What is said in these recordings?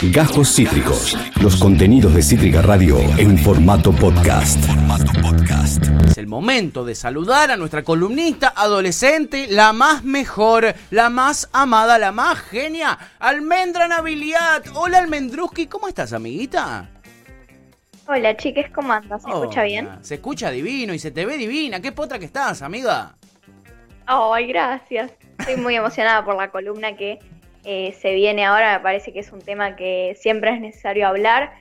Gajos Cítricos. Los contenidos de Cítrica Radio en formato podcast. Es el momento de saludar a nuestra columnista adolescente, la más mejor, la más amada, la más genia, Almendra Nabiliat. Hola Almendruski, ¿cómo estás, amiguita? Hola, chiques, ¿cómo andas? ¿Se escucha bien? Se escucha divino y se te ve divina. ¿Qué potra que estás, amiga? Ay, gracias. Estoy muy emocionada por la columna que eh, se viene ahora, me parece que es un tema que siempre es necesario hablar.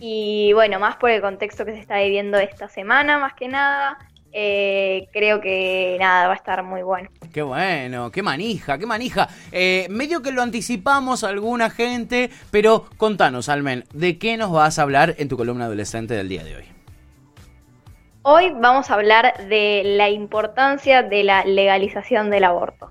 Y bueno, más por el contexto que se está viviendo esta semana, más que nada, eh, creo que nada, va a estar muy bueno. Qué bueno, qué manija, qué manija. Eh, medio que lo anticipamos a alguna gente, pero contanos, Almen, ¿de qué nos vas a hablar en tu columna adolescente del día de hoy? Hoy vamos a hablar de la importancia de la legalización del aborto.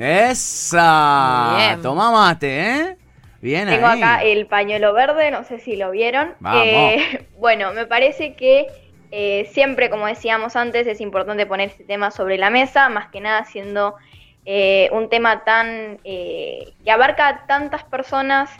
¡Esa! Bien. Toma mate, ¿eh? Bien Tengo acá el pañuelo verde, no sé si lo vieron. Eh, bueno, me parece que eh, siempre, como decíamos antes, es importante poner este tema sobre la mesa, más que nada siendo eh, un tema tan que abarca tantas personas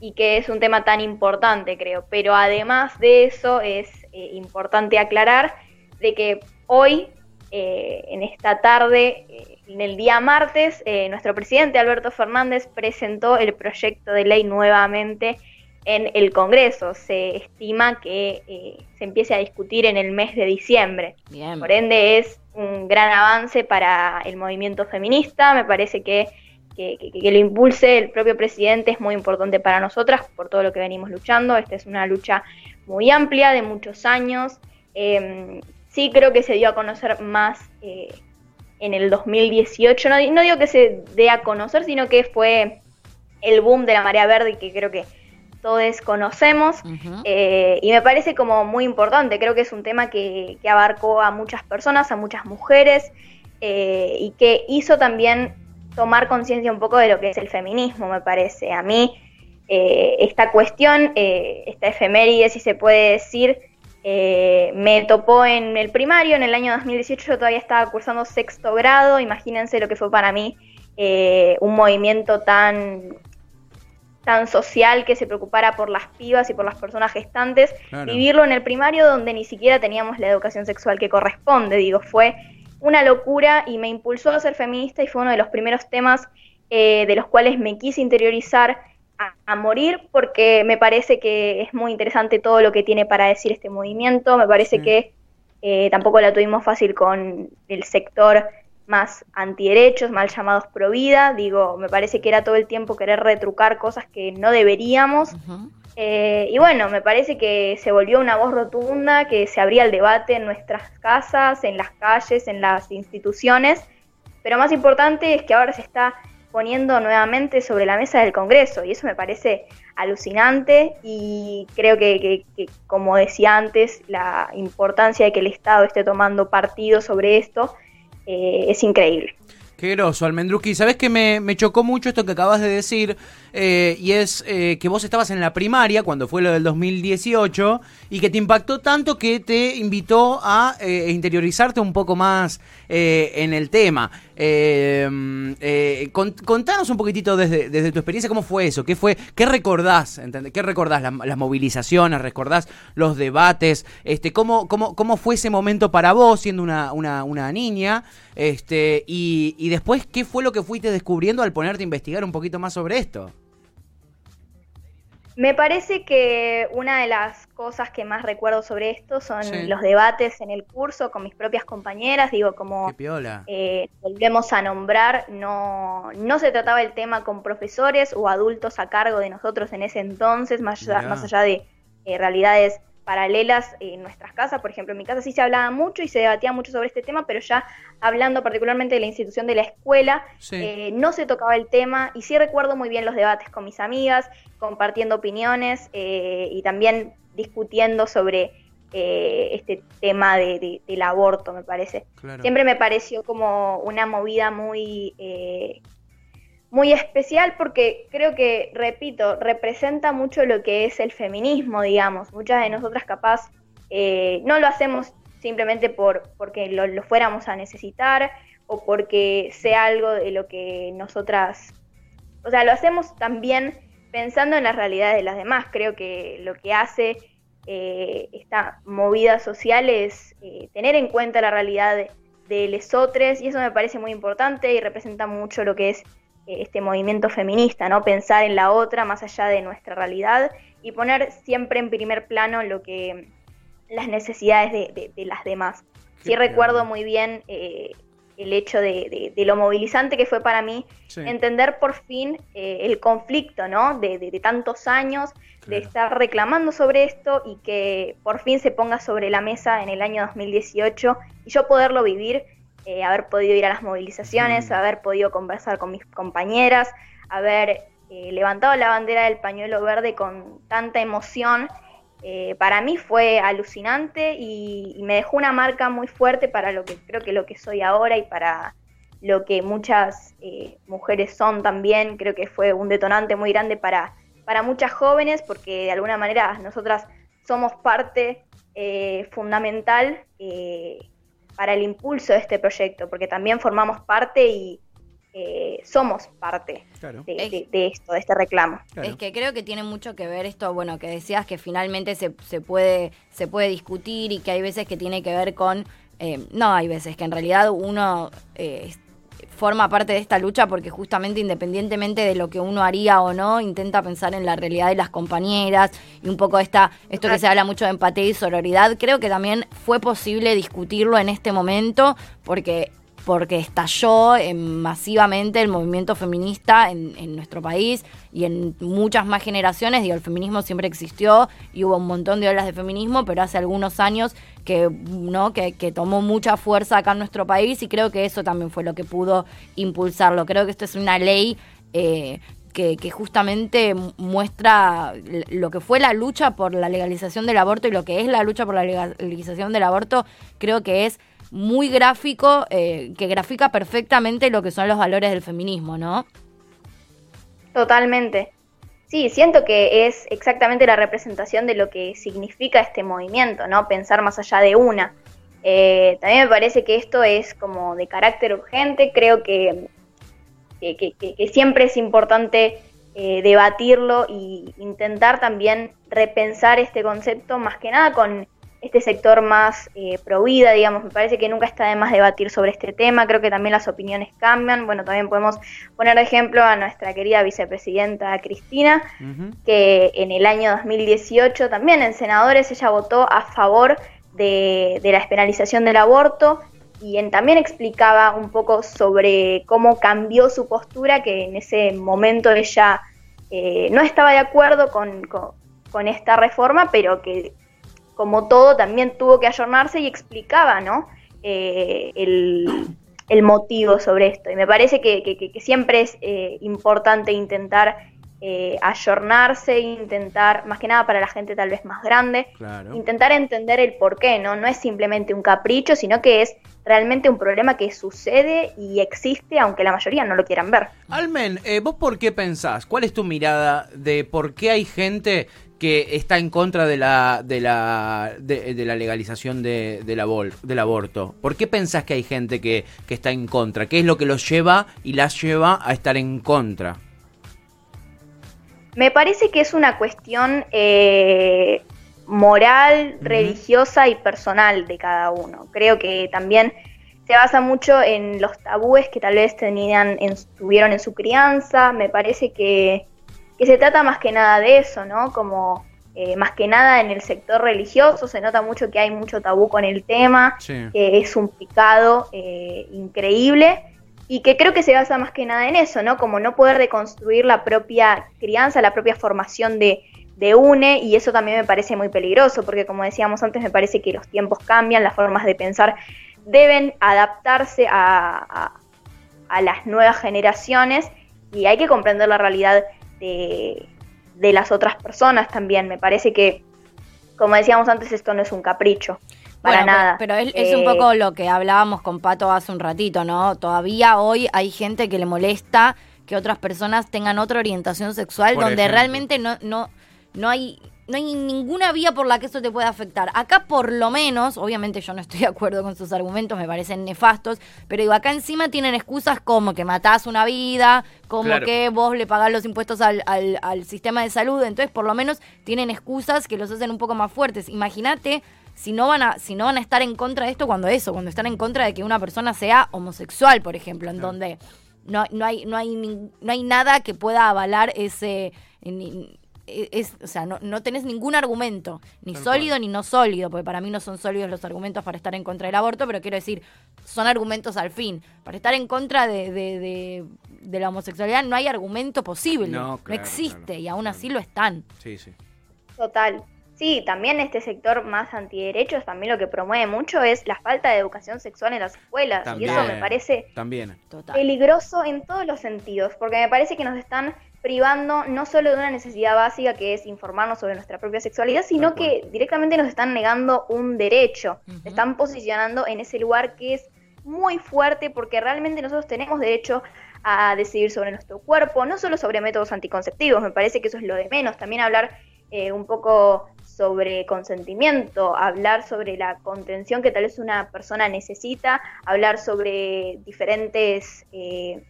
y que es un tema tan importante, creo. Pero además de eso, es importante aclarar de que hoy, en esta tarde, en el día martes, eh, nuestro presidente Alberto Fernández presentó el proyecto de ley nuevamente en el Congreso. Se estima que eh, se empiece a discutir en el mes de diciembre. Por ende, es un gran avance para el movimiento feminista. Me parece que, que, lo impulse el propio presidente es muy importante para nosotras por todo lo que venimos luchando. Esta es una lucha muy amplia, de muchos años. Em, sí creo que se dio a conocer más eh, en el 2018. No, digo que se dé a conocer, sino que fue el boom de la marea verde que creo que todos conocemos. Eh, y me parece como muy importante. Creo que es un tema que, abarcó a muchas personas, a muchas mujeres, eh, y que hizo también tomar conciencia un poco de lo que es el feminismo, me parece. A mí, esta cuestión, esta efeméride, si se puede decir, eh, me topó en el primario, en el año 2018 yo todavía estaba cursando sexto grado, imagínense lo que fue para mí eh, un movimiento tan, tan social que se preocupara por las pibas y por las personas gestantes, vivirlo en el primario donde ni siquiera teníamos la educación sexual que corresponde, digo, fue una locura y me impulsó a ser feminista y fue uno de los primeros temas eh, de los cuales me quise interiorizar a, morir porque me parece que es muy interesante todo lo que tiene para decir este movimiento. Me parece que eh, tampoco la tuvimos fácil con el sector más antiderechos, mal llamados pro vida. Digo, me parece que era todo el tiempo querer retrucar cosas que no deberíamos. Eh, y bueno, me parece que se volvió una voz rotunda, que se abría el debate en nuestras casas, en las calles, en las instituciones. Pero más importante es que ahora se está poniendo nuevamente sobre la mesa del Congreso y eso me parece alucinante y creo que, como decía antes, la importancia de que el Estado esté tomando partido sobre esto eh, es increíble. Qué groso, Almendruski. ¿Sabes que me, me, chocó mucho esto que acabas de decir? Eh, y es eh, que vos estabas en la primaria cuando fue lo del 2018 y que te impactó tanto que te invitó a eh, interiorizarte un poco más en el tema. contanos un poquitito desde, desde, tu experiencia cómo fue eso, qué fue, qué recordás, ¿qué recordás? Las, movilizaciones, recordás los debates, este, cómo, cómo, cómo fue ese momento para vos siendo una, una, una niña, este, y, y después qué fue lo que fuiste descubriendo al ponerte a investigar un poquito más sobre esto. Me parece que una de las cosas que más recuerdo sobre esto son los debates en el curso con mis propias compañeras. Digo, como eh, volvemos a nombrar, no, no se trataba el tema con profesores o adultos a cargo de nosotros en ese entonces, más, allá, más allá de eh, realidades paralelas en nuestras casas. Por ejemplo, en mi casa sí se hablaba mucho y se debatía mucho sobre este tema, pero ya hablando particularmente de la institución de la escuela, eh, no se tocaba el tema y sí recuerdo muy bien los debates con mis amigas, compartiendo opiniones eh, y también discutiendo sobre eh, este tema de, del aborto, me parece. Siempre me pareció como una movida muy muy especial porque creo que, repito, representa mucho lo que es el feminismo, digamos. Muchas de nosotras capaz eh, no lo hacemos simplemente por porque lo, fuéramos a necesitar o porque sea algo de lo que nosotras, o sea, lo hacemos también pensando en las realidades de las demás. Creo que lo que hace eh, esta movida social es eh, tener en cuenta la realidad de, de lesotres y eso me parece muy importante y representa mucho lo que es este movimiento feminista, ¿no? Pensar en la otra más allá de nuestra realidad y poner siempre en primer plano lo que las necesidades de, las demás. sí recuerdo muy bien eh, el hecho de, lo movilizante que fue para mí entender por fin eh, el conflicto, ¿no? De, tantos años, de estar reclamando sobre esto y que por fin se ponga sobre la mesa en el año 2018 y yo poderlo vivir, eh, haber podido ir a las movilizaciones, mm. haber podido conversar con mis compañeras, haber eh, levantado la bandera del pañuelo verde con tanta emoción eh, para mí fue alucinante y, me dejó una marca muy fuerte para lo que creo que lo que soy ahora y para lo que muchas mujeres son también. Creo que fue un detonante muy grande para, para muchas jóvenes porque de alguna manera nosotras somos parte fundamental para el impulso de este proyecto, porque también formamos parte y, eh, somos parte de, esto, de este reclamo. Es que creo que tiene mucho que ver esto, bueno, que decías que finalmente se, se, puede, se puede discutir y que hay veces que tiene que ver con, eh, no, hay veces que en realidad uno eh, forma parte de esta lucha porque justamente independientemente de lo que uno haría o no, intenta pensar en la realidad de las compañeras y un poco esta, esto que se habla mucho de empatía y sororidad, creo que también fue posible discutirlo en este momento porque porque estalló eh, masivamente el movimiento feminista en, nuestro país y en muchas más generaciones. Digo, el feminismo siempre existió y hubo un montón de olas de feminismo, pero hace algunos años que, ¿no? que, tomó mucha fuerza acá en nuestro país y creo que eso también fue lo que pudo impulsarlo. Creo que esto es una ley eh, que, que, justamente muestra lo que fue la lucha por la legalización del aborto y lo que es la lucha por la legalización del aborto, creo que es muy gráfico, eh, que grafica perfectamente lo que son los valores del feminismo, ¿no? Totalmente. Sí, siento que es exactamente la representación de lo que significa este movimiento, ¿no? Pensar más allá de una. Eh, también me parece que esto es como de carácter urgente, creo que, que, siempre es importante eh, debatirlo e intentar también repensar este concepto más que nada con este sector más eh, pro vida, digamos, me parece que nunca está de más debatir sobre este tema, creo que también las opiniones cambian, bueno, también podemos poner de ejemplo a nuestra querida vicepresidenta Cristina, que en el año 2018 también en senadores ella votó a favor de, la despenalización del aborto y en, también explicaba un poco sobre cómo cambió su postura, que en ese momento ella eh, no estaba de acuerdo con, con esta reforma, pero que como todo, también tuvo que ayornarse y explicaba, ¿no? Eh, el, motivo sobre esto. Y me parece que, siempre es eh, importante intentar eh, ayornarse, intentar, más que nada para la gente tal vez más grande, intentar entender el por qué, ¿no? No es simplemente un capricho, sino que es realmente un problema que sucede y existe, aunque la mayoría no lo quieran ver. Almen, ¿vos por qué pensás? ¿Cuál es tu mirada de por qué hay gente que está en contra de la de la de, la legalización de, del, del aborto. ¿Por qué pensás que hay gente que, que, está en contra? ¿Qué es lo que los lleva y las lleva a estar en contra? Me parece que es una cuestión eh, moral, religiosa y personal de cada uno. Creo que también se basa mucho en los tabúes que tal vez tenían en, tuvieron en su crianza. Me parece que que se trata más que nada de eso, ¿no? Como eh, más que nada en el sector religioso se nota mucho que hay mucho tabú con el tema, que es un picado eh, increíble y que creo que se basa más que nada en eso, ¿no? Como no poder deconstruir la propia crianza, la propia formación de, de UNE y eso también me parece muy peligroso porque como decíamos antes me parece que los tiempos cambian, las formas de pensar deben adaptarse a, a las nuevas generaciones y hay que comprender la realidad de, las otras personas también. Me parece que, como decíamos antes, esto no es un capricho. Para nada. Pero, es, un poco eh, lo que hablábamos con Pato hace un ratito, ¿no? Todavía hoy hay gente que le molesta que otras personas tengan otra orientación sexual donde realmente no, no, no hay no hay ninguna vía por la que eso te pueda afectar. Acá por lo menos, obviamente yo no estoy de acuerdo con sus argumentos, me parecen nefastos, pero digo, acá encima tienen excusas como que matás una vida, como que vos le pagás los impuestos al, al, sistema de salud, entonces por lo menos tienen excusas que los hacen un poco más fuertes. Imagínate si no van a si no van a estar en contra de esto cuando eso, cuando están en contra de que una persona sea homosexual, por ejemplo, en donde no, no hay no hay no hay nada que pueda avalar ese es, o sea, no, no tenés ningún argumento, ni sólido ni no sólido, porque para mí no son sólidos los argumentos para estar en contra del aborto, pero quiero decir, son argumentos al fin. Para estar en contra de, de, de, la homosexualidad no hay argumento posible, no, existe, y aún así lo están. Sí, sí. Total. Sí, también este sector más antiderechos también lo que promueve mucho es la falta de educación sexual en las escuelas. y eso me parece también. peligroso en todos los sentidos, porque me parece que nos están privando no solo de una necesidad básica que es informarnos sobre nuestra propia sexualidad, sino que directamente nos están negando un derecho, están posicionando en ese lugar que es muy fuerte porque realmente nosotros tenemos derecho a decidir sobre nuestro cuerpo, no solo sobre métodos anticonceptivos, me parece que eso es lo de menos, también hablar eh, un poco sobre consentimiento, hablar sobre la contención que tal vez una persona necesita, hablar sobre diferentes... Eh,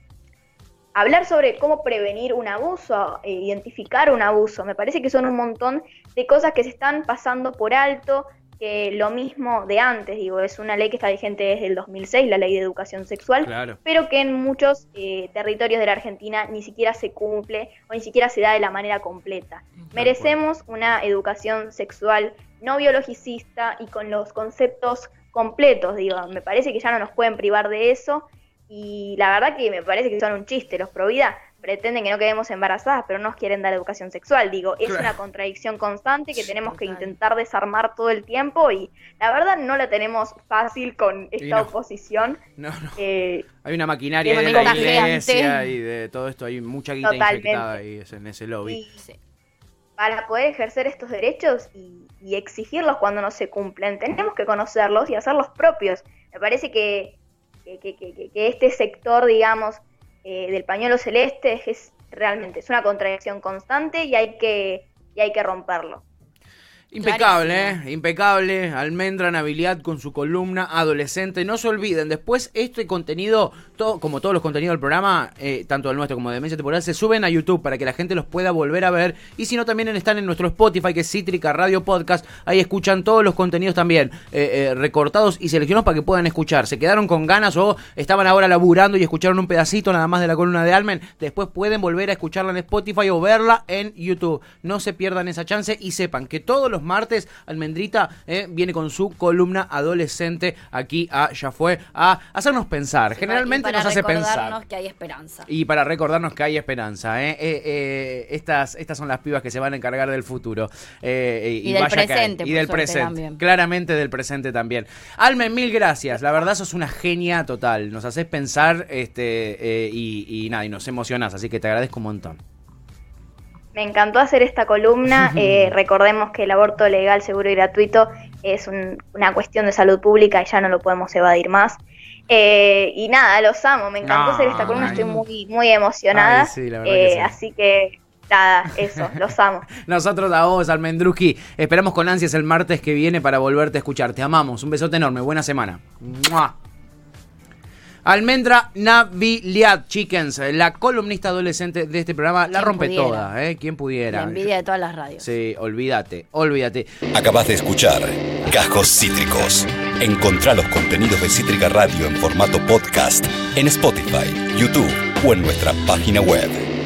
hablar sobre cómo prevenir un abuso, eh, identificar un abuso. Me parece que son un montón de cosas que se están pasando por alto, que lo mismo de antes, digo, es una ley que está vigente desde el 2006, la ley de educación sexual, pero que en muchos eh, territorios de la Argentina ni siquiera se cumple o ni siquiera se da de la manera completa. Merecemos una educación sexual no biologicista y con los conceptos completos, digo, me parece que ya no nos pueden privar de eso y la verdad que me parece que son un chiste. Los Provida pretenden que no quedemos embarazadas, pero no nos quieren dar educación sexual. Digo, es una contradicción constante que tenemos que intentar desarmar todo el tiempo y la verdad no la tenemos fácil con esta oposición. No, no. Eh, hay una maquinaria de la iglesia y de todo esto, hay mucha guita inyectada ahí en ese lobby. para poder ejercer estos derechos y, y exigirlos cuando no se cumplen, tenemos que conocerlos y hacerlos propios. Me parece que que, este sector, digamos, eh, del pañuelo celeste es realmente es una contradicción constante y hay que, y hay que romperlo. Impecable, ¿eh? Impecable. Almendra Nabilidad con su columna adolescente. No se olviden, después este contenido, como todos los contenidos del programa, eh, tanto el nuestro como de Demencia Temporal, se suben a YouTube para que la gente los pueda volver a ver. Y si no, también están en nuestro Spotify, que es Cítrica Radio Podcast. Ahí escuchan todos los contenidos también eh, recortados y seleccionados para que puedan escuchar. Se quedaron con ganas o estaban ahora laburando y escucharon un pedacito nada más de la columna de Almen. Después pueden volver a escucharla en Spotify o verla en YouTube. No se pierdan esa chance y sepan que todos los martes. Almendrita eh, viene con su columna adolescente aquí a Ya Fue a hacernos pensar. Generalmente nos hace pensar. Para recordarnos que hay esperanza. Y para recordarnos que hay esperanza. Eh. Eh, estas, estas son las pibas que se van a encargar del futuro. y, del presente. Y del presente. Claramente del presente también. Almen, mil gracias. La verdad sos una genia total. Nos haces pensar este y, y nada, y nos emocionas. Así que te agradezco un montón. Me encantó hacer esta columna. Eh, recordemos que el aborto legal, seguro y gratuito es una cuestión de salud pública y ya no lo podemos evadir más. Eh, y nada, los amo. Me encantó hacer esta columna. Estoy muy, muy emocionada. Eh, así que nada, eso, los amo. Nosotros a vos, Almendruski, esperamos con ansias el martes que viene para volverte a escuchar. Te amamos. Un besote enorme. Buena semana. Almendra Naviliat Chickens, la columnista adolescente de este programa, la rompe toda, ¿eh? Quien pudiera. La envidia de todas las radios. Sí, olvídate, olvídate. Acabas de escuchar Cajos Cítricos. Encontrá los contenidos de Cítrica Radio en formato podcast en Spotify, YouTube o en nuestra página web.